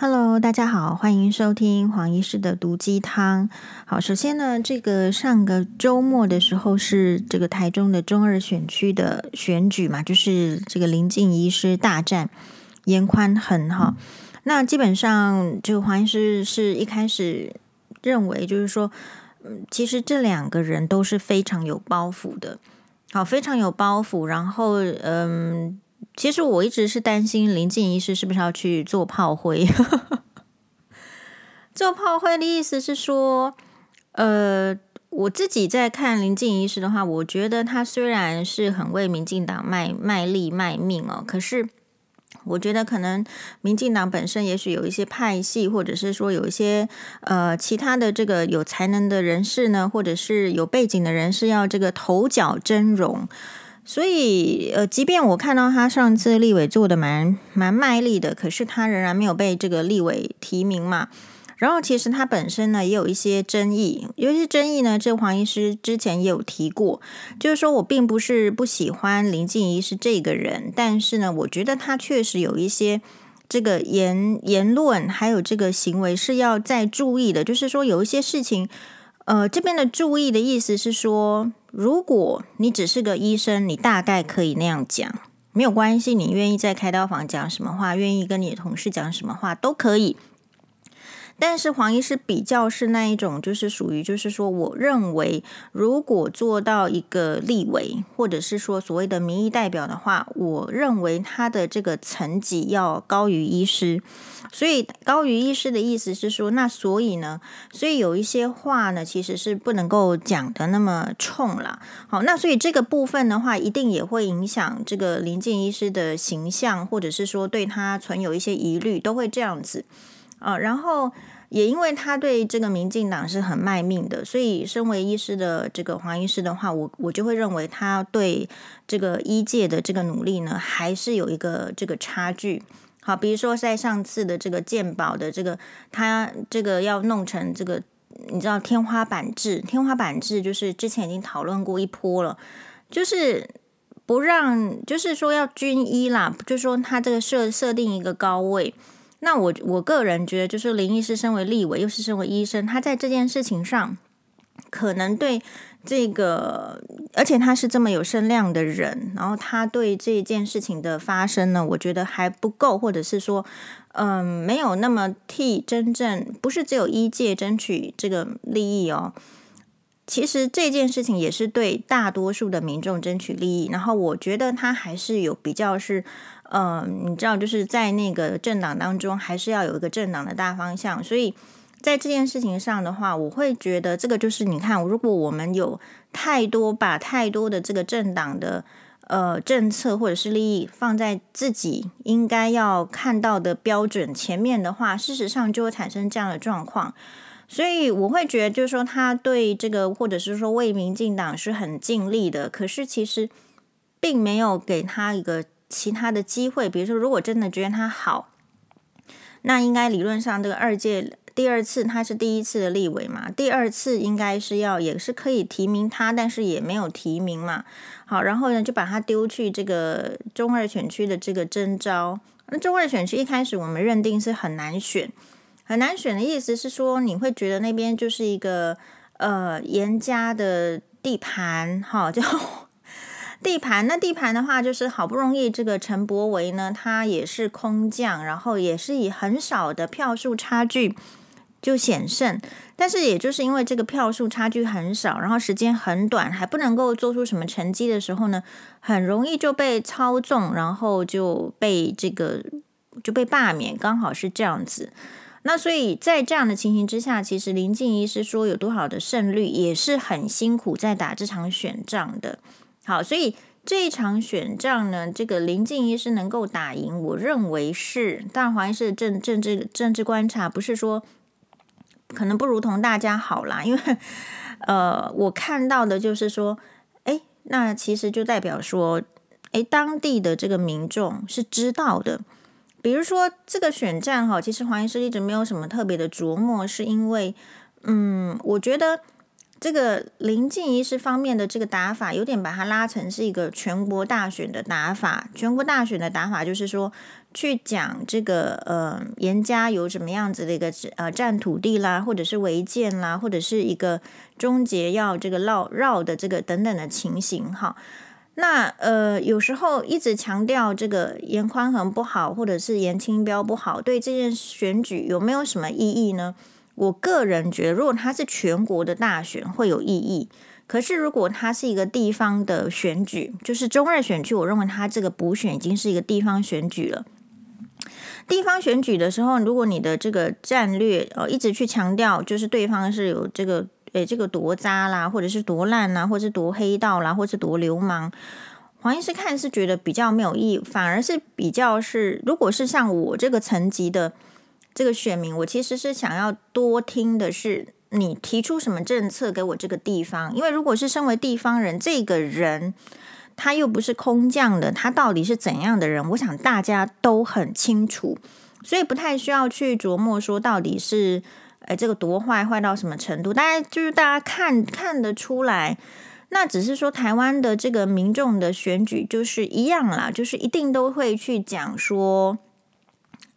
Hello，大家好，欢迎收听黄医师的毒鸡汤。好，首先呢，这个上个周末的时候是这个台中的中二选区的选举嘛，就是这个林静医师大战严宽恒哈。那基本上，这个黄医师是一开始认为，就是说，嗯，其实这两个人都是非常有包袱的，好，非常有包袱。然后，嗯。其实我一直是担心林静医师是不是要去做炮灰。做炮灰的意思是说，呃，我自己在看林静医师的话，我觉得他虽然是很为民进党卖卖力卖命哦，可是我觉得可能民进党本身也许有一些派系，或者是说有一些呃其他的这个有才能的人士呢，或者是有背景的人士要这个头角峥嵘。所以，呃，即便我看到他上次立委做的蛮蛮卖力的，可是他仍然没有被这个立委提名嘛。然后，其实他本身呢也有一些争议，有一些争议呢，这黄医师之前也有提过，就是说我并不是不喜欢林静怡是这个人，但是呢，我觉得他确实有一些这个言言论还有这个行为是要再注意的，就是说有一些事情。呃，这边的注意的意思是说，如果你只是个医生，你大概可以那样讲，没有关系。你愿意在开刀房讲什么话，愿意跟你的同事讲什么话都可以。但是黄医师比较是那一种，就是属于，就是说，我认为如果做到一个立委，或者是说所谓的民意代表的话，我认为他的这个层级要高于医师。所以高于医师的意思是说，那所以呢，所以有一些话呢，其实是不能够讲得那么冲了。好，那所以这个部分的话，一定也会影响这个林静医师的形象，或者是说对他存有一些疑虑，都会这样子。啊，然后也因为他对这个民进党是很卖命的，所以身为医师的这个黄医师的话，我我就会认为他对这个医界的这个努力呢，还是有一个这个差距。好，比如说在上次的这个健保的这个，他这个要弄成这个，你知道天花板制，天花板制就是之前已经讨论过一波了，就是不让，就是说要均医啦，就是说他这个设设定一个高位。那我我个人觉得，就是林医师身为立委，又是身为医生，他在这件事情上，可能对这个，而且他是这么有声量的人，然后他对这件事情的发生呢，我觉得还不够，或者是说，嗯，没有那么替真正不是只有医界争取这个利益哦。其实这件事情也是对大多数的民众争取利益，然后我觉得他还是有比较是。嗯、你知道，就是在那个政党当中，还是要有一个政党的大方向。所以在这件事情上的话，我会觉得这个就是你看，如果我们有太多把太多的这个政党的呃政策或者是利益放在自己应该要看到的标准前面的话，事实上就会产生这样的状况。所以我会觉得，就是说他对这个或者是说为民进党是很尽力的，可是其实并没有给他一个。其他的机会，比如说，如果真的觉得他好，那应该理论上这个二届第二次他是第一次的立委嘛，第二次应该是要也是可以提名他，但是也没有提名嘛。好，然后呢就把他丢去这个中二选区的这个征招。那中二选区一开始我们认定是很难选，很难选的意思是说你会觉得那边就是一个呃严家的地盘，哈就。地盘，那地盘的话，就是好不容易这个陈柏惟呢，他也是空降，然后也是以很少的票数差距就险胜。但是也就是因为这个票数差距很少，然后时间很短，还不能够做出什么成绩的时候呢，很容易就被操纵，然后就被这个就被罢免，刚好是这样子。那所以在这样的情形之下，其实林静怡是说有多少的胜率，也是很辛苦在打这场选仗的。好，所以这一场选战呢，这个林静怡是能够打赢，我认为是，当然黄医师政政治政治观察不是说可能不如同大家好啦，因为呃，我看到的就是说，哎，那其实就代表说，哎，当地的这个民众是知道的，比如说这个选战哈，其实黄医师一直没有什么特别的琢磨，是因为，嗯，我觉得。这个林静医师方面的这个打法，有点把它拉成是一个全国大选的打法。全国大选的打法就是说，去讲这个呃严家有什么样子的一个呃占土地啦，或者是违建啦，或者是一个终结要这个绕绕的这个等等的情形哈。那呃有时候一直强调这个严宽恒不好，或者是严清标不好，对这件选举有没有什么意义呢？我个人觉得，如果它是全国的大选，会有意义。可是，如果它是一个地方的选举，就是中二选区，我认为它这个补选已经是一个地方选举了。地方选举的时候，如果你的这个战略呃一直去强调，就是对方是有这个诶这个多渣啦，或者是多烂啦，或者是多黑道啦，或者是多流氓，黄医师看是觉得比较没有意义，反而是比较是，如果是像我这个层级的这个选民，我其实是想要多听的是。你提出什么政策给我这个地方？因为如果是身为地方人，这个人他又不是空降的，他到底是怎样的人？我想大家都很清楚，所以不太需要去琢磨说到底是，哎，这个多坏坏到什么程度？大家就是大家看看得出来，那只是说台湾的这个民众的选举就是一样啦，就是一定都会去讲说。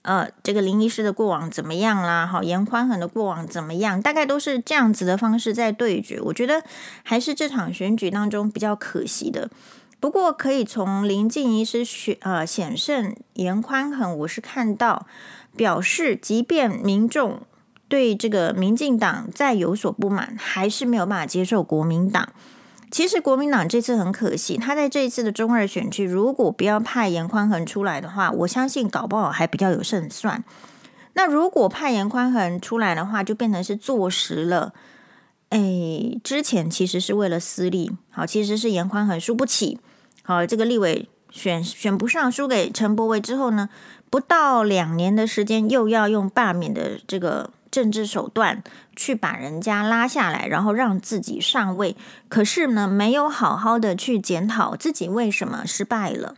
呃，这个林医师的过往怎么样啦？好，严宽恒的过往怎么样？大概都是这样子的方式在对决。我觉得还是这场选举当中比较可惜的。不过可以从林静医师选呃险胜严宽恒，我是看到表示，即便民众对这个民进党再有所不满，还是没有办法接受国民党。其实国民党这次很可惜，他在这一次的中二选区，如果不要派颜宽恒出来的话，我相信搞不好还比较有胜算。那如果派颜宽恒出来的话，就变成是坐实了。哎，之前其实是为了私利，好，其实是颜宽恒输不起，好，这个立委选选不上，输给陈柏惟之后呢，不到两年的时间，又要用罢免的这个。政治手段去把人家拉下来，然后让自己上位，可是呢，没有好好的去检讨自己为什么失败了。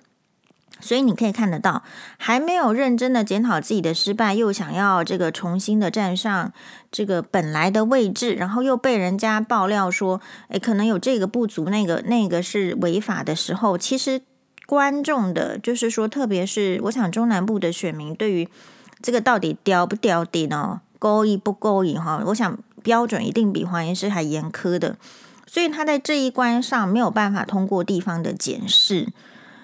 所以你可以看得到，还没有认真的检讨自己的失败，又想要这个重新的站上这个本来的位置，然后又被人家爆料说，诶，可能有这个不足，那个那个是违法的时候，其实观众的，就是说，特别是我想中南部的选民，对于这个到底刁不刁的呢？勾引不勾引哈？我想标准一定比黄医师还严苛的，所以他在这一关上没有办法通过地方的检视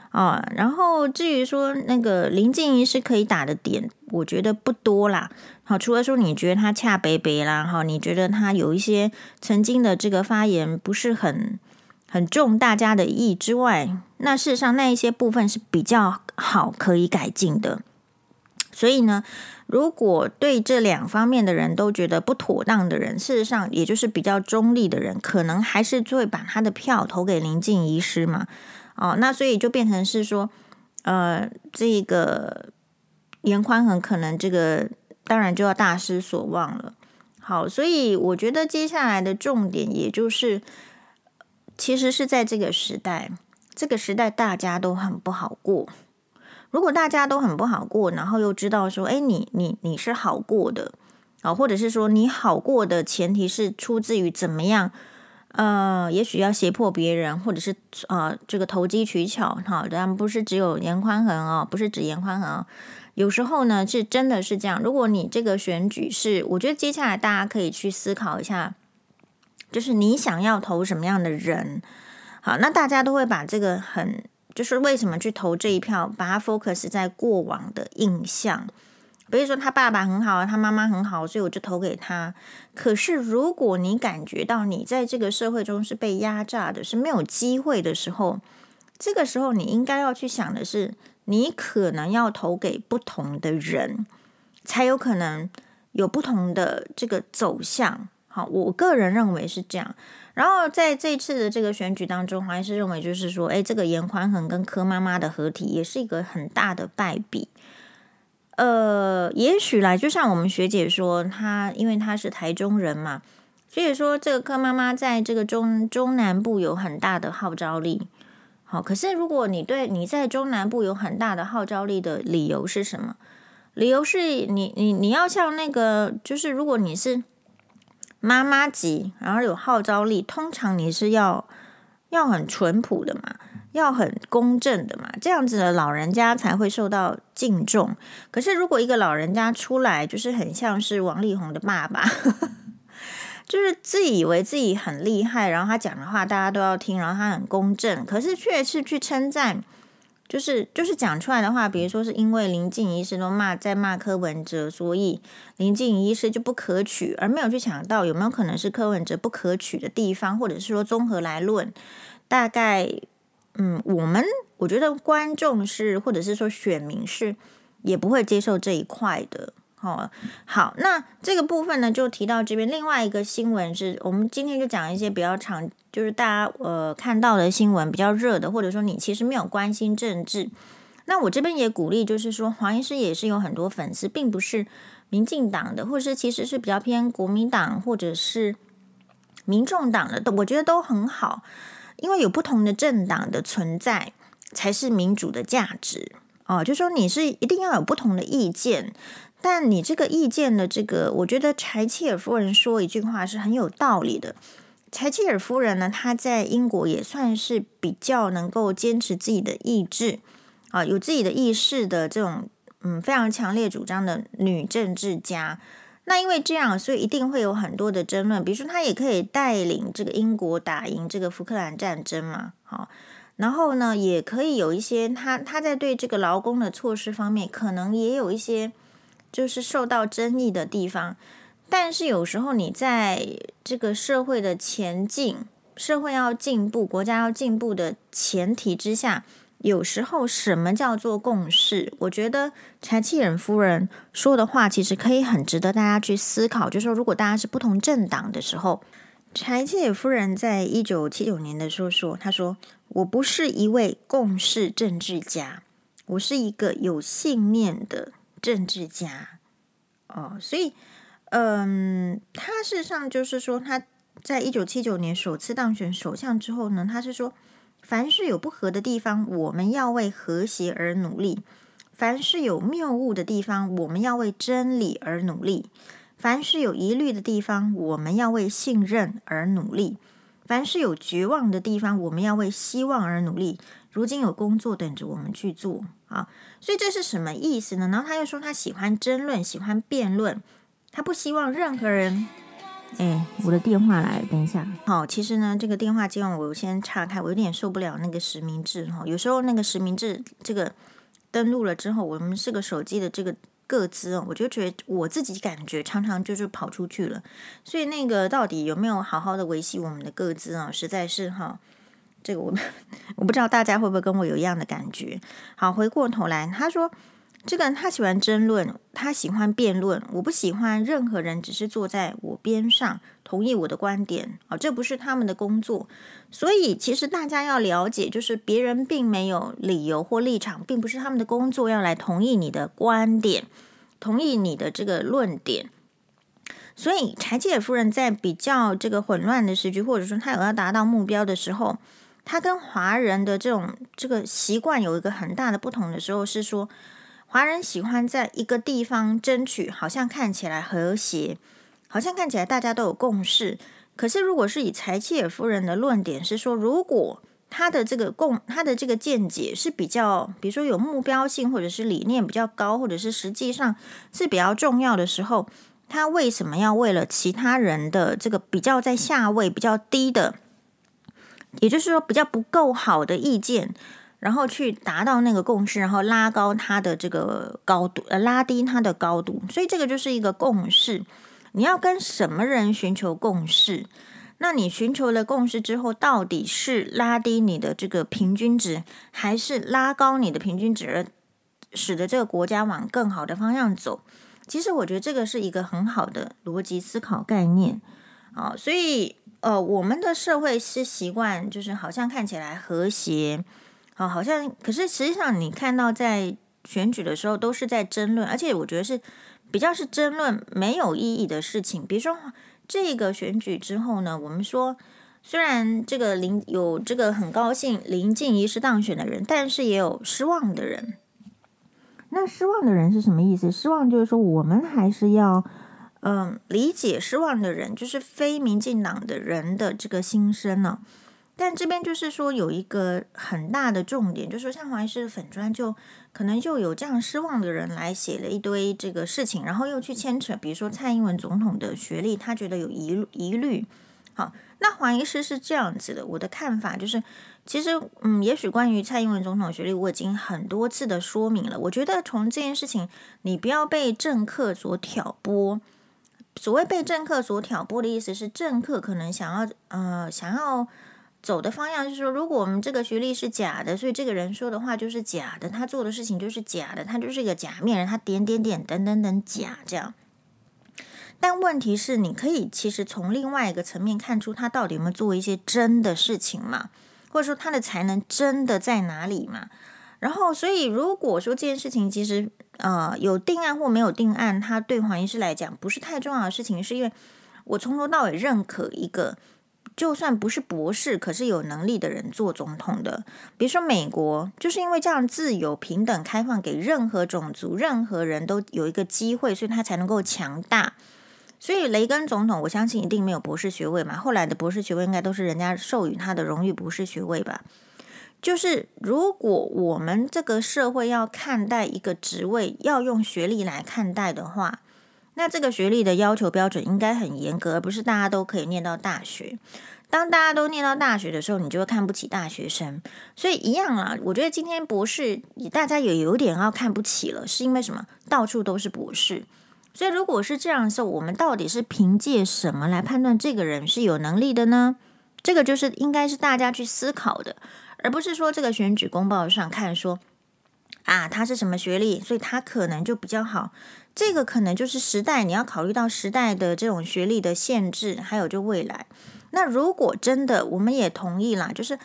啊。然后至于说那个林静怡是可以打的点，我觉得不多啦。好，除了说你觉得他恰北北啦，哈，你觉得他有一些曾经的这个发言不是很很中大家的意之外，那事实上那一些部分是比较好可以改进的。所以呢，如果对这两方面的人都觉得不妥当的人，事实上也就是比较中立的人，可能还是会把他的票投给林静仪师嘛。哦，那所以就变成是说，呃，这个严宽很可能这个当然就要大失所望了。好，所以我觉得接下来的重点，也就是其实是在这个时代，这个时代大家都很不好过。如果大家都很不好过，然后又知道说，哎，你你你是好过的啊，或者是说你好过的前提是出自于怎么样？呃，也许要胁迫别人，或者是呃这个投机取巧哈，当然不是只有严宽恒哦，不是指严宽恒，有时候呢是真的是这样。如果你这个选举是，我觉得接下来大家可以去思考一下，就是你想要投什么样的人？好，那大家都会把这个很。就是为什么去投这一票，把它 focus 在过往的印象，比如说他爸爸很好，他妈妈很好，所以我就投给他。可是如果你感觉到你在这个社会中是被压榨的，是没有机会的时候，这个时候你应该要去想的是，你可能要投给不同的人，才有可能有不同的这个走向。好，我个人认为是这样。然后在这次的这个选举当中，还是认为就是说，哎，这个颜宽恒跟柯妈妈的合体也是一个很大的败笔。呃，也许来，就像我们学姐说，她因为她是台中人嘛，所以说这个柯妈妈在这个中中南部有很大的号召力。好，可是如果你对你在中南部有很大的号召力的理由是什么？理由是你你你要像那个，就是如果你是。妈妈级，然后有号召力，通常你是要要很淳朴的嘛。要很公正的嘛，这样子的老人家才会受到敬重。可是如果一个老人家出来，就是很像是王力宏的爸爸，就是自以为自己很厉害，然后他讲的话大家都要听，然后他很公正，可是却是去称赞。就是就是讲出来的话，比如说是因为林静仪医师都骂在骂柯文哲，所以林静仪医师就不可取，而没有去想到有没有可能是柯文哲不可取的地方，或者是说综合来论，大概嗯，我们我觉得观众是或者是说选民是也不会接受这一块的。好，好，那这个部分呢，就提到这边。另外一个新闻是我们今天就讲一些比较长，就是大家呃看到的新闻比较热的，或者说你其实没有关心政治。那我这边也鼓励，就是说黄医师也是有很多粉丝，并不是民进党的，或者是其实是比较偏国民党或者是民众党的，我觉得都很好，因为有不同的政党的存在，才是民主的价值哦。就说你是一定要有不同的意见。但你这个意见的这个，我觉得柴契尔夫人说一句话是很有道理的。柴契尔夫人呢，她在英国也算是比较能够坚持自己的意志啊，有自己的意识的这种嗯非常强烈主张的女政治家。那因为这样，所以一定会有很多的争论。比如说，她也可以带领这个英国打赢这个福克兰战争嘛，好，然后呢，也可以有一些她她在对这个劳工的措施方面，可能也有一些。就是受到争议的地方，但是有时候你在这个社会的前进、社会要进步、国家要进步的前提之下，有时候什么叫做共识？我觉得柴契尔夫人说的话其实可以很值得大家去思考。就是说，如果大家是不同政党的时候，柴契尔夫人在一九七九年的时候说：“她说我不是一位共识政治家，我是一个有信念的。”政治家哦，所以嗯，他事实上就是说，他在一九七九年首次当选首相之后呢，他是说，凡是有不和的地方，我们要为和谐而努力；凡是有谬误的地方，我们要为真理而努力；凡是有疑虑的地方，我们要为信任而努力；凡是有绝望的地方，我们要为希望而努力。如今有工作等着我们去做啊，所以这是什么意思呢？然后他又说他喜欢争论，喜欢辩论，他不希望任何人。哎，我的电话来了，等一下。好，其实呢，这个电话接完我先岔开，我有点受不了那个实名制哈。有时候那个实名制这个登录了之后，我们是个手机的这个个资哦，我就觉得我自己感觉常常就是跑出去了。所以那个到底有没有好好的维系我们的个资啊？实在是哈。这个我我不知道大家会不会跟我有一样的感觉。好，回过头来，他说这个人他喜欢争论，他喜欢辩论。我不喜欢任何人只是坐在我边上同意我的观点啊，这不是他们的工作。所以其实大家要了解，就是别人并没有理由或立场，并不是他们的工作要来同意你的观点，同意你的这个论点。所以柴契尔夫人在比较这个混乱的时局，或者说他有要达到目标的时候。他跟华人的这种这个习惯有一个很大的不同的时候，是说华人喜欢在一个地方争取，好像看起来和谐，好像看起来大家都有共识。可是如果是以柴契尔夫人的论点是说，如果他的这个共他的这个见解是比较，比如说有目标性，或者是理念比较高，或者是实际上是比较重要的时候，他为什么要为了其他人的这个比较在下位比较低的？也就是说，比较不够好的意见，然后去达到那个共识，然后拉高它的这个高度，呃，拉低它的高度。所以这个就是一个共识。你要跟什么人寻求共识？那你寻求了共识之后，到底是拉低你的这个平均值，还是拉高你的平均值，使得这个国家往更好的方向走？其实我觉得这个是一个很好的逻辑思考概念。啊，所以。呃，我们的社会是习惯，就是好像看起来和谐，好，好像可是实际上你看到在选举的时候都是在争论，而且我觉得是比较是争论没有意义的事情。比如说这个选举之后呢，我们说虽然这个林有这个很高兴林静仪是当选的人，但是也有失望的人。那失望的人是什么意思？失望就是说我们还是要。嗯，理解失望的人就是非民进党的人的这个心声呢。但这边就是说有一个很大的重点，就是说像黄医师的粉专就可能就有这样失望的人来写了一堆这个事情，然后又去牵扯，比如说蔡英文总统的学历，他觉得有疑疑虑。好，那黄医师是这样子的，我的看法就是，其实嗯，也许关于蔡英文总统学历，我已经很多次的说明了。我觉得从这件事情，你不要被政客所挑拨。所谓被政客所挑拨的意思是，政客可能想要呃想要。走的方向就是说，如果我们这个学历是假的，所以这个人说的话就是假的，他做的事情就是假的，他就是一个假面人，他点点点等等等假这样。但问题是，你可以其实从另外一个层面看出他到底有没有做一些真的事情嘛，或者说他的才能真的在哪里嘛？然后，所以如果说这件事情其实呃有定案或没有定案，他对黄医师来讲不是太重要的事情，是因为我从头到尾认可一个。就算不是博士，可是有能力的人做总统的，比如说美国，就是因为这样自由、平等、开放，给任何种族、任何人都有一个机会，所以他才能够强大。所以雷根总统，我相信一定没有博士学位嘛，后来的博士学位应该都是人家授予他的荣誉博士学位吧。就是如果我们这个社会要看待一个职位，要用学历来看待的话，那这个学历的要求标准应该很严格，而不是大家都可以念到大学。当大家都念到大学的时候，你就会看不起大学生。所以一样啊，我觉得今天博士大家也有点要看不起了，是因为什么？到处都是博士。所以如果是这样的时候，我们到底是凭借什么来判断这个人是有能力的呢？这个就是应该是大家去思考的，而不是说这个选举公报上看说啊，他是什么学历，所以他可能就比较好。这个可能就是时代，你要考虑到时代的这种学历的限制，还有就未来。那如果真的，我们也同意啦，就是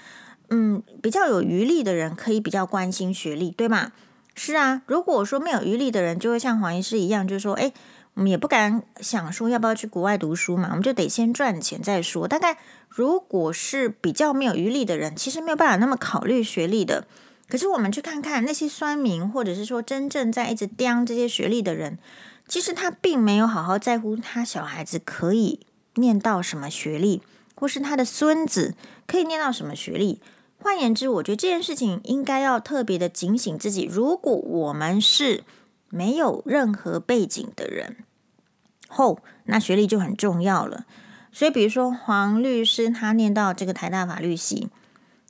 嗯，比较有余力的人可以比较关心学历，对吗？是啊，如果说没有余力的人，就会像黄医师一样，就是说，哎，我们也不敢想说要不要去国外读书嘛，我们就得先赚钱再说。大概如果是比较没有余力的人，其实没有办法那么考虑学历的。可是我们去看看那些酸民，或者是说真正在一直刁这些学历的人，其实他并没有好好在乎他小孩子可以念到什么学历，或是他的孙子可以念到什么学历。换言之，我觉得这件事情应该要特别的警醒自己。如果我们是没有任何背景的人，后那学历就很重要了。所以，比如说黄律师，他念到这个台大法律系。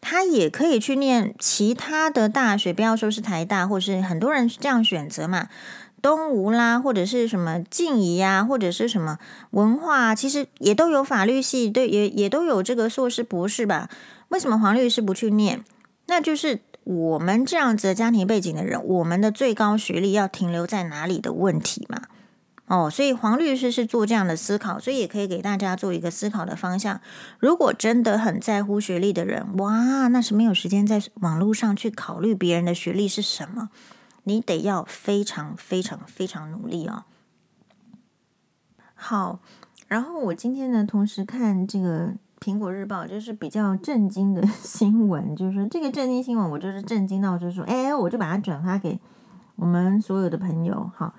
他也可以去念其他的大学，不要说是台大，或是很多人这样选择嘛，东吴啦，或者是什么静宜呀，或者是什么文化，其实也都有法律系，对，也也都有这个硕士、博士吧。为什么黄律师不去念？那就是我们这样子的家庭背景的人，我们的最高学历要停留在哪里的问题嘛。哦，所以黄律师是做这样的思考，所以也可以给大家做一个思考的方向。如果真的很在乎学历的人，哇，那是没有时间在网络上去考虑别人的学历是什么，你得要非常非常非常努力哦。好，然后我今天呢，同时看这个苹果日报，就是比较震惊的 新闻，就是说这个震惊新闻，我就是震惊到，就是说，哎，我就把它转发给我们所有的朋友，好。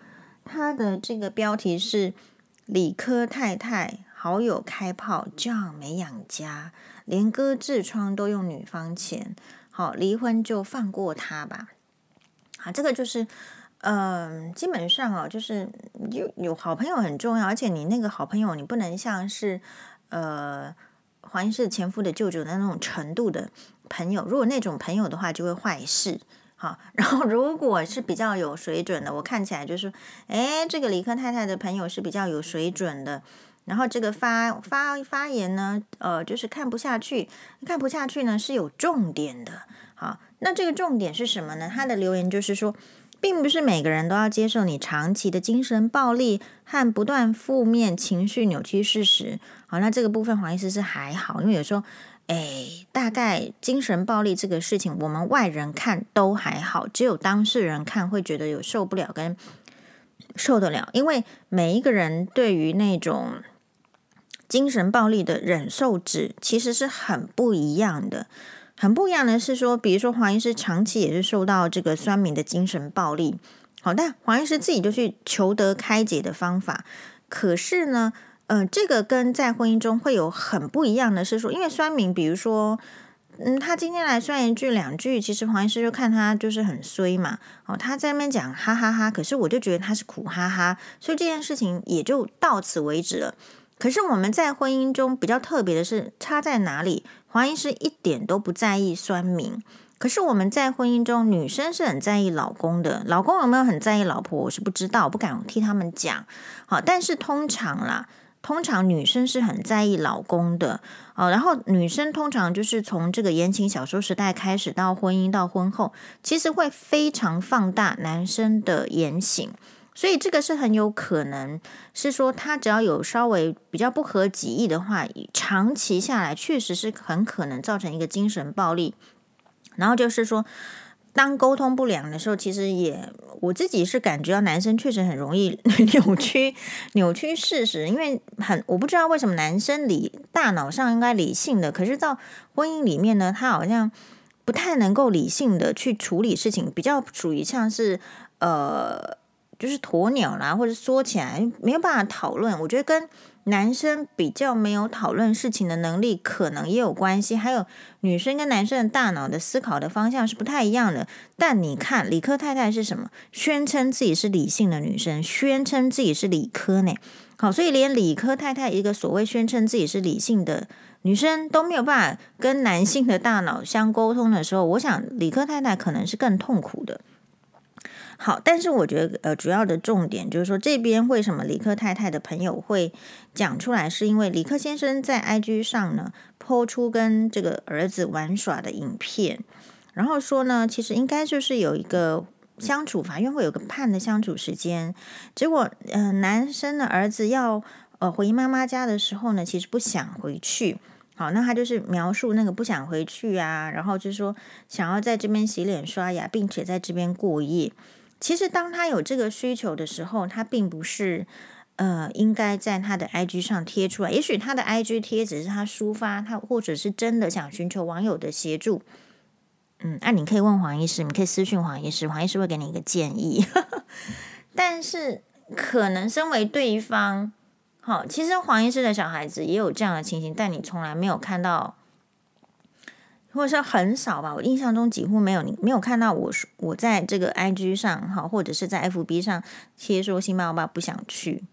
他的这个标题是“理科太太好友开炮，丈没养家，连割痔疮都用女方钱，好离婚就放过他吧。”啊，这个就是，嗯、基本上啊，就是有有好朋友很重要，而且你那个好朋友，你不能像是呃黄医师前夫的舅舅的那种程度的朋友，如果那种朋友的话，就会坏事。好，然后如果是比较有水准的，我看起来就是，哎，这个理科太太的朋友是比较有水准的。然后这个发发发言呢，呃，就是看不下去，看不下去呢是有重点的。好，那这个重点是什么呢？他的留言就是说，并不是每个人都要接受你长期的精神暴力和不断负面情绪扭曲事实。好，那这个部分黄医师是还好，因为有时候。哎，大概精神暴力这个事情，我们外人看都还好，只有当事人看会觉得有受不了跟受得了，因为每一个人对于那种精神暴力的忍受值其实是很不一样的。很不一样的是说，比如说黄医师长期也是受到这个酸民的精神暴力，好，但黄医师自己就去求得开解的方法，可是呢，呃，这个跟在婚姻中会有很不一样的是说，因为酸民，比如说，嗯，他今天来酸一句两句，其实黄医师就看他就是很衰嘛，哦，他在那边讲哈哈哈，可是我就觉得他是苦哈哈，所以这件事情也就到此为止了。可是我们在婚姻中比较特别的是，差在哪里？黄医师一点都不在意酸民。可是我们在婚姻中，女生是很在意老公的。老公有没有很在意老婆？我是不知道，不敢替他们讲。好，但是通常啦，通常女生是很在意老公的。哦，然后女生通常就是从这个言情小说时代开始，到婚姻到婚后，其实会非常放大男生的言行。所以这个是很有可能是说，他只要有稍微比较不合己意的话，长期下来确实是很可能造成一个精神暴力。然后就是说，当沟通不良的时候，其实也我自己是感觉到男生确实很容易 扭曲扭曲事实，因为很我不知道为什么男生理大脑上应该理性的，可是到婚姻里面呢，他好像不太能够理性的去处理事情，比较属于像是呃。就是鸵鸟啦，或者说起来没有办法讨论。我觉得跟男生比较没有讨论事情的能力，可能也有关系。还有女生跟男生的大脑的思考的方向是不太一样的。但你看，理科太太是什么？宣称自己是理性的女生，宣称自己是理科呢？好，所以连理科太太一个所谓宣称自己是理性的女生都没有办法跟男性的大脑相沟通的时候，我想理科太太可能是更痛苦的。好，但是我觉得呃，主要的重点就是说，这边为什么李克太太的朋友会讲出来，是因为李克先生在 IG 上呢抛出跟这个儿子玩耍的影片，然后说呢，其实应该就是有一个相处，法院会有个判的相处时间，结果呃，男生的儿子要呃回妈妈家的时候呢，其实不想回去，好，那他就是描述那个不想回去啊，然后就是说想要在这边洗脸刷牙，并且在这边过夜。其实，当他有这个需求的时候，他并不是呃应该在他的 IG 上贴出来。也许他的 IG 贴只是他抒发，他或者是真的想寻求网友的协助。嗯，那、你可以问黄医师，你可以私讯黄医师，黄医师会给你一个建议。但是，可能身为对方，好，其实黄医师的小孩子也有这样的情形，但你从来没有看到。或者说很少吧，我印象中几乎没有，你没有看到我我在这个 IG 上哈，或者是在 FB 上贴说星爸爸不想去，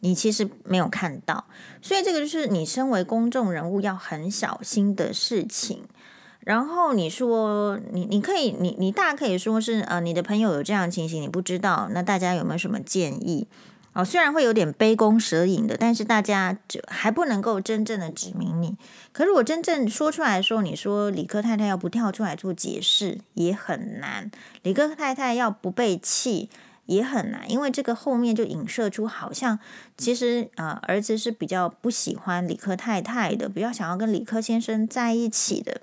你其实没有看到，所以这个就是你身为公众人物要很小心的事情。然后你说你你可以你你大可以说是呃你的朋友有这样的情形你不知道，那大家有没有什么建议？哦，虽然会有点杯弓蛇影的，但是大家就还不能够真正的指明你。可是我真正说出来说，你说理科太太要不跳出来做解释也很难，理科太太要不被气也很难，因为这个后面就影射出好像其实啊、呃、儿子是比较不喜欢理科太太的，比较想要跟理科先生在一起的。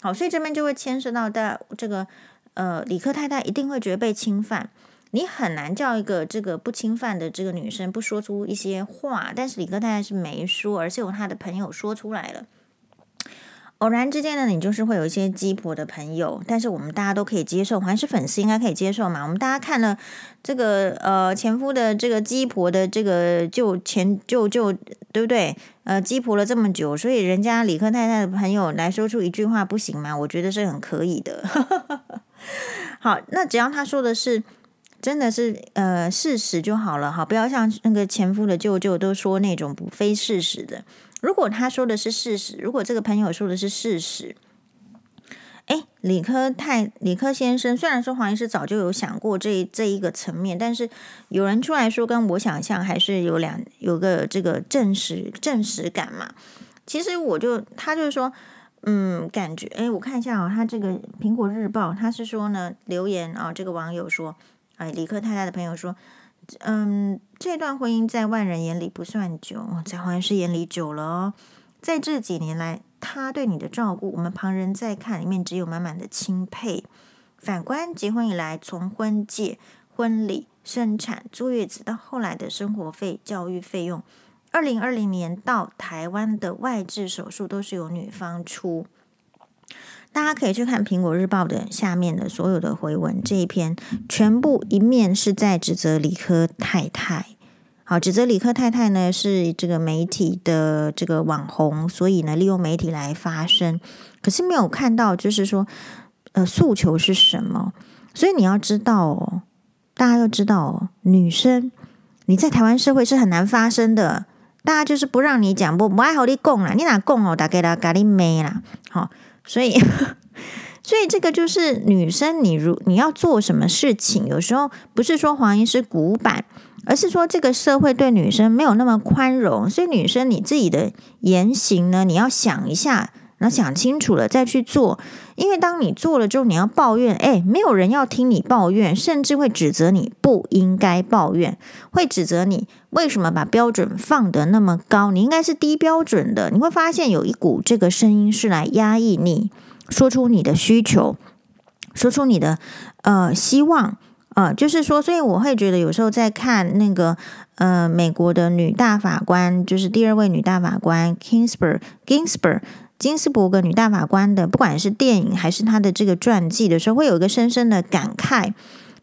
好，所以这边就会牵涉到的这个呃理科太太一定会觉得被侵犯。你很难叫一个这个不侵犯的这个女生不说出一些话，但是李克太太是没说，而且有她的朋友说出来了。偶然之间呢，你就是会有一些鸡婆的朋友，但是我们大家都可以接受，还是粉丝应该可以接受嘛？我们大家看了这个呃前夫的这个鸡婆的这个就前就就对不对？呃，鸡婆了这么久，所以人家李克太太的朋友来说出一句话不行吗？我觉得是很可以的。好，那只要他说的是。真的是呃事实就好了哈，不要像那个前夫的舅舅都说那种不非事实的。如果他说的是事实，如果这个朋友说的是事实，诶，理科太理科先生虽然说黄医师早就有想过这这一个层面，但是有人出来说跟我想象还是有两有个这个证实证实感嘛。其实我就他就是说，嗯，感觉诶，我看一下啊、哦，他这个苹果日报他是说呢留言啊、这个网友说。哎，理科太太的朋友说：“嗯，这段婚姻在外人眼里不算久，在黄医师眼里久了哦。在这几年来，他对你的照顾，我们旁人在看里面只有满满的钦佩。反观结婚以来，从婚戒、婚礼、生产、坐月子到后来的生活费、教育费用，二零二零年到台湾的外置手术都是由女方出。”大家可以去看《苹果日报》的下面的所有的回文，这一篇全部一面是在指责理科太太，好，指责理科太太呢是这个媒体的这个网红，所以呢利用媒体来发声，可是没有看到就是说，呃，诉求是什么？所以你要知道哦，大家要知道哦，女生你在台湾社会是很难发声的，大家就是不让你讲，不不爱好你讲啦，你哪讲哦，大概啦咖喱妹啦，好，所以。所以这个就是女生，你如你要做什么事情，有时候不是说黄医师古板，而是说这个社会对女生没有那么宽容。所以女生你自己的言行呢，你要想一下，然后想清楚了再去做。因为当你做了之后，你要抱怨，哎，没有人要听你抱怨，甚至会指责你不应该抱怨，会指责你为什么把标准放得那么高，你应该是低标准的。你会发现有一股这个声音是来压抑你。说出你的需求，说出你的呃希望，呃，就是说，所以我会觉得有时候在看那个呃美国的女大法官，就是第二位女大法官 Kingsburg Ginsburg 金斯伯格女大法官的，不管是电影还是她的这个传记的时候，会有一个深深的感慨，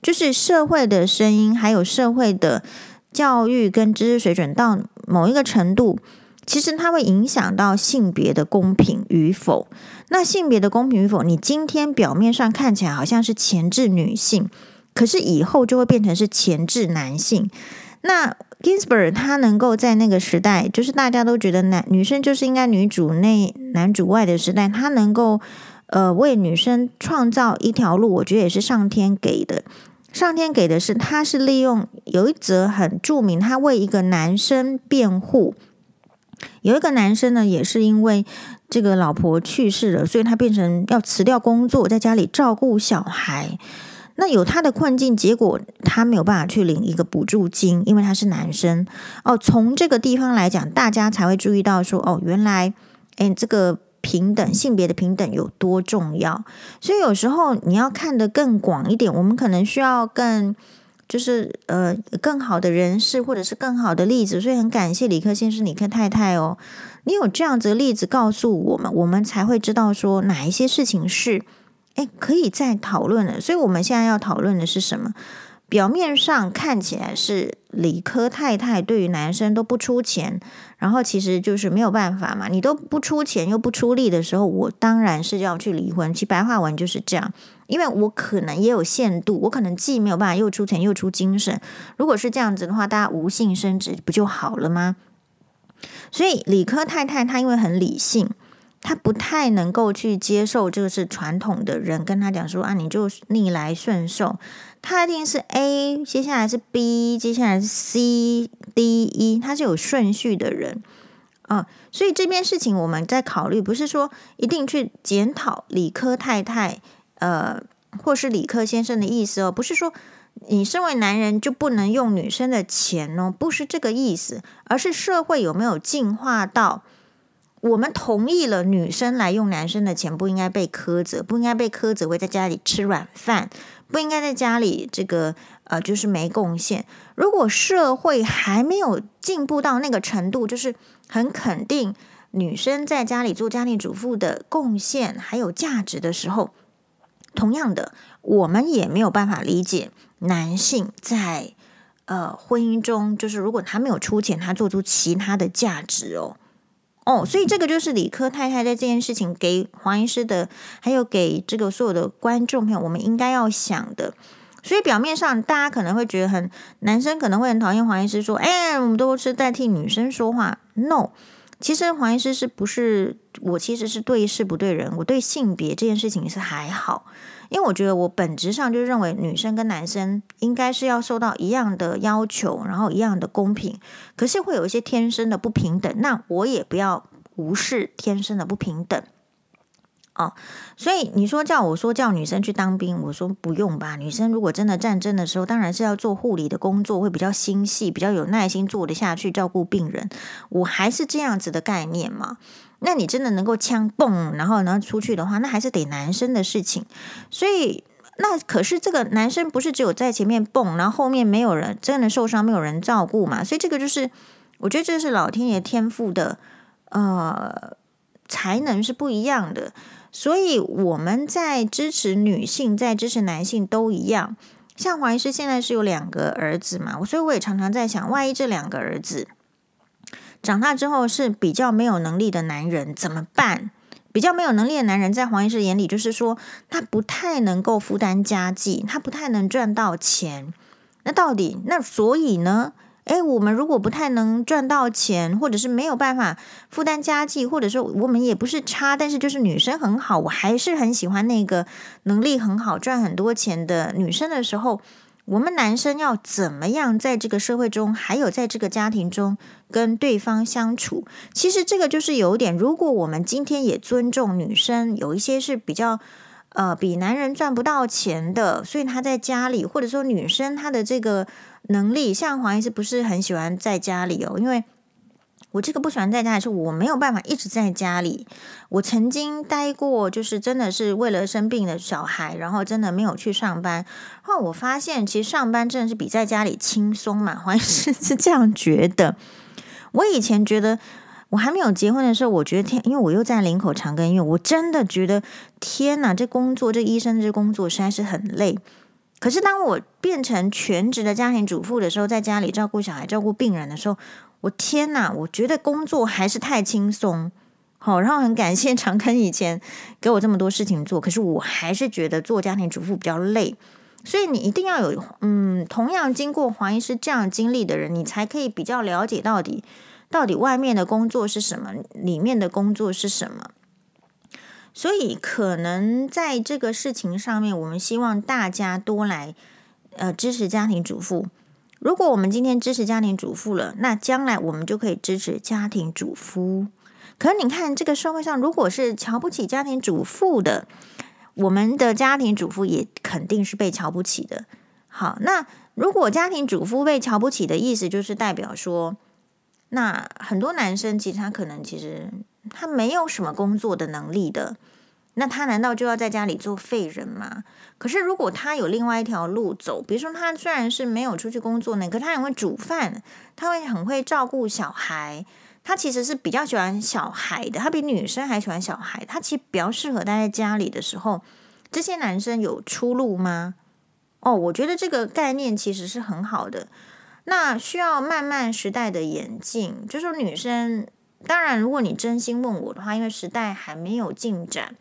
就是社会的声音，还有社会的教育跟知识水准到某一个程度。其实它会影响到性别的公平与否。那性别的公平与否，你今天表面上看起来好像是前置女性，可是以后就会变成是前置男性。那 Ginsburg 他能够在那个时代，就是大家都觉得男女生就是应该女主内男主外的时代，他能够呃为女生创造一条路，我觉得也是上天给的。上天给的是，他是利用有一则很著名，他为一个男生辩护。有一个男生呢，也是因为这个老婆去世了，所以他变成要辞掉工作，在家里照顾小孩。那有他的困境，结果他没有办法去领一个补助金，因为他是男生。哦，从这个地方来讲，大家才会注意到说，哦，原来，诶，这个平等性别的平等有多重要。所以有时候你要看得更广一点，我们可能需要更。就是呃，更好的人士或者是更好的例子，所以很感谢理科先生、理科太太哦。你有这样子的例子告诉我们，我们才会知道说哪一些事情是诶可以再讨论了。所以我们现在要讨论的是什么？表面上看起来是理科太太对于男生都不出钱，然后其实就是没有办法嘛。你都不出钱又不出力的时候，我当然是要去离婚。其实白话文就是这样，因为我可能也有限度，我可能既没有办法又出钱又出精神。如果是这样子的话，大家无性生殖不就好了吗？所以理科太太她因为很理性。他不太能够去接受这个是传统的人跟他讲说啊，你就逆来顺受。他一定是 A，接下来是 B，接下来是 C、D、E，他是有顺序的人啊。所以这边事情我们在考虑，不是说一定去检讨理科太太呃，或是理科先生的意思哦，不是说你身为男人就不能用女生的钱哦，不是这个意思，而是社会有没有进化到。我们同意了，女生来用男生的钱不应该被苛责，不应该被苛责会在家里吃软饭，不应该在家里这个呃就是没贡献。如果社会还没有进步到那个程度，就是很肯定女生在家里做家庭主妇的贡献还有价值的时候，同样的，我们也没有办法理解男性在呃婚姻中，就是如果他没有出钱，他做出其他的价值哦。哦，所以这个就是理科太太在这件事情给黄医师的，还有给这个所有的观众朋友，我们应该要想的。所以表面上大家可能会觉得很，男生可能会很讨厌黄医师说，哎，我们都是代替女生说话。No，其实黄医师是不是我其实是对事不对人，我对性别这件事情是还好。因为我觉得我本质上就认为女生跟男生应该是要受到一样的要求，然后一样的公平。可是会有一些天生的不平等，那我也不要无视天生的不平等。哦，所以你说叫我说叫女生去当兵，我说不用吧。女生如果真的战争的时候，当然是要做护理的工作，会比较心细，比较有耐心做得下去，照顾病人。我还是这样子的概念嘛。那你真的能够枪蹦，然后然后出去的话，那还是得男生的事情。所以那可是这个男生不是只有在前面蹦，然后后面没有人真的受伤，没有人照顾嘛？所以这个就是我觉得这是老天爷天赋的，呃，才能是不一样的。所以我们在支持女性，在支持男性都一样。像黄医师现在是有两个儿子嘛，所以我也常常在想，万一这两个儿子长大之后是比较没有能力的男人怎么办？比较没有能力的男人，在黄医师眼里，就是说他不太能够负担家计，他不太能赚到钱。那到底那所以呢？诶，我们如果不太能赚到钱，或者是没有办法负担家计，或者说我们也不是差，但是就是女生很好，我还是很喜欢那个能力很好、赚很多钱的女生的时候，我们男生要怎么样在这个社会中，还有在这个家庭中跟对方相处？其实这个就是有点，如果我们今天也尊重女生，有一些是比较。呃，比男人赚不到钱的，所以他在家里，或者说女生她的这个能力，像黄医师不是很喜欢在家里哦，因为我这个不喜欢在家里，是我没有办法一直在家里。我曾经待过，就是真的是为了生病的小孩，然后真的没有去上班。后我发现，其实上班真的是比在家里轻松嘛。黄医师是这样觉得。我以前觉得。我还没有结婚的时候，我觉得天，因为我又在林口长庚医院，我真的觉得天哪，这工作，这医生这工作实在是很累。可是当我变成全职的家庭主妇的时候，在家里照顾小孩、照顾病人的时候，我天哪，我觉得工作还是太轻松。好，然后很感谢 长庚以前给我这么多事情做，可是我还是觉得做家庭主妇比较累。所以你一定要有，嗯，同样经过黄医师这样经历的人，你才可以比较了解到底。到底外面的工作是什么？里面的工作是什么？所以可能在这个事情上面，我们希望大家多来呃支持家庭主妇。如果我们今天支持家庭主妇了，那将来我们就可以支持家庭主夫。可是你看，这个社会上如果是瞧不起家庭主妇的，我们的家庭主妇也肯定是被瞧不起的。好，那如果家庭主夫被瞧不起的意思，就是代表说。那很多男生其实他可能其实他没有什么工作的能力的，那他难道就要在家里做废人吗？可是如果他有另外一条路走，比如说他虽然是没有出去工作呢，可他很会煮饭，他会很会照顾小孩，他其实是比较喜欢小孩的，他比女生还喜欢小孩，他其实比较适合待在家里的时候，这些男生有出路吗？哦，我觉得这个概念其实是很好的。那需要慢慢时代的演进，就是说女生，当然，如果你真心问我的话，因为时代还没有进展，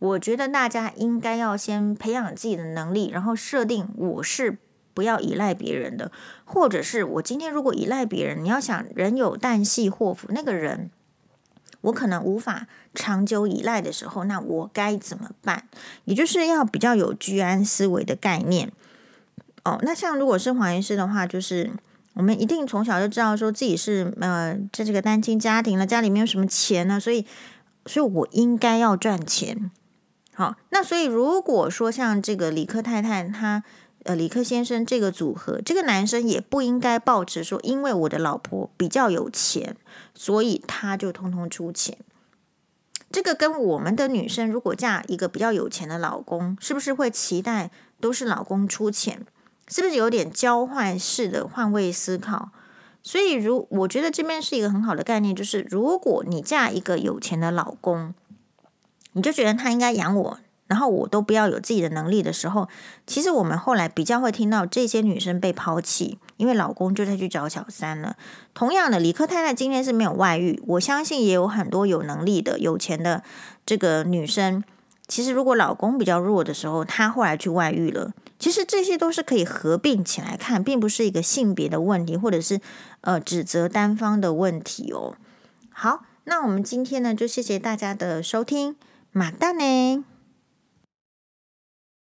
我觉得大家应该要先培养自己的能力，然后设定我是不要依赖别人的，或者是我今天如果依赖别人，你要想人有旦夕祸福，那个人我可能无法长久依赖的时候，那我该怎么办？也就是要比较有居安思危的概念。哦，那像如果是黄医师的话，就是。我们一定从小就知道说自己是呃，在这个单亲家庭了，家里没有什么钱呢，所以，所以我应该要赚钱。好，那所以如果说像这个李克太太，他呃，李克先生这个组合，这个男生也不应该抱持说，因为我的老婆比较有钱，所以他就通通出钱。这个跟我们的女生如果嫁一个比较有钱的老公，是不是会期待都是老公出钱？是不是有点交换式的换位思考？所以，如我觉得这边是一个很好的概念，就是如果你嫁一个有钱的老公，你就觉得他应该养我，然后我都不要有自己的能力的时候，其实我们后来比较会听到这些女生被抛弃，因为老公就在去找小三了。同样的，李克太太今天是没有外遇，我相信也有很多有能力的、有钱的这个女生。其实，如果老公比较弱的时候，她后来去外遇了。其实这些都是可以合并起来看，并不是一个性别的问题，或者是呃指责单方的问题哦。好，那我们今天呢，就谢谢大家的收听，またね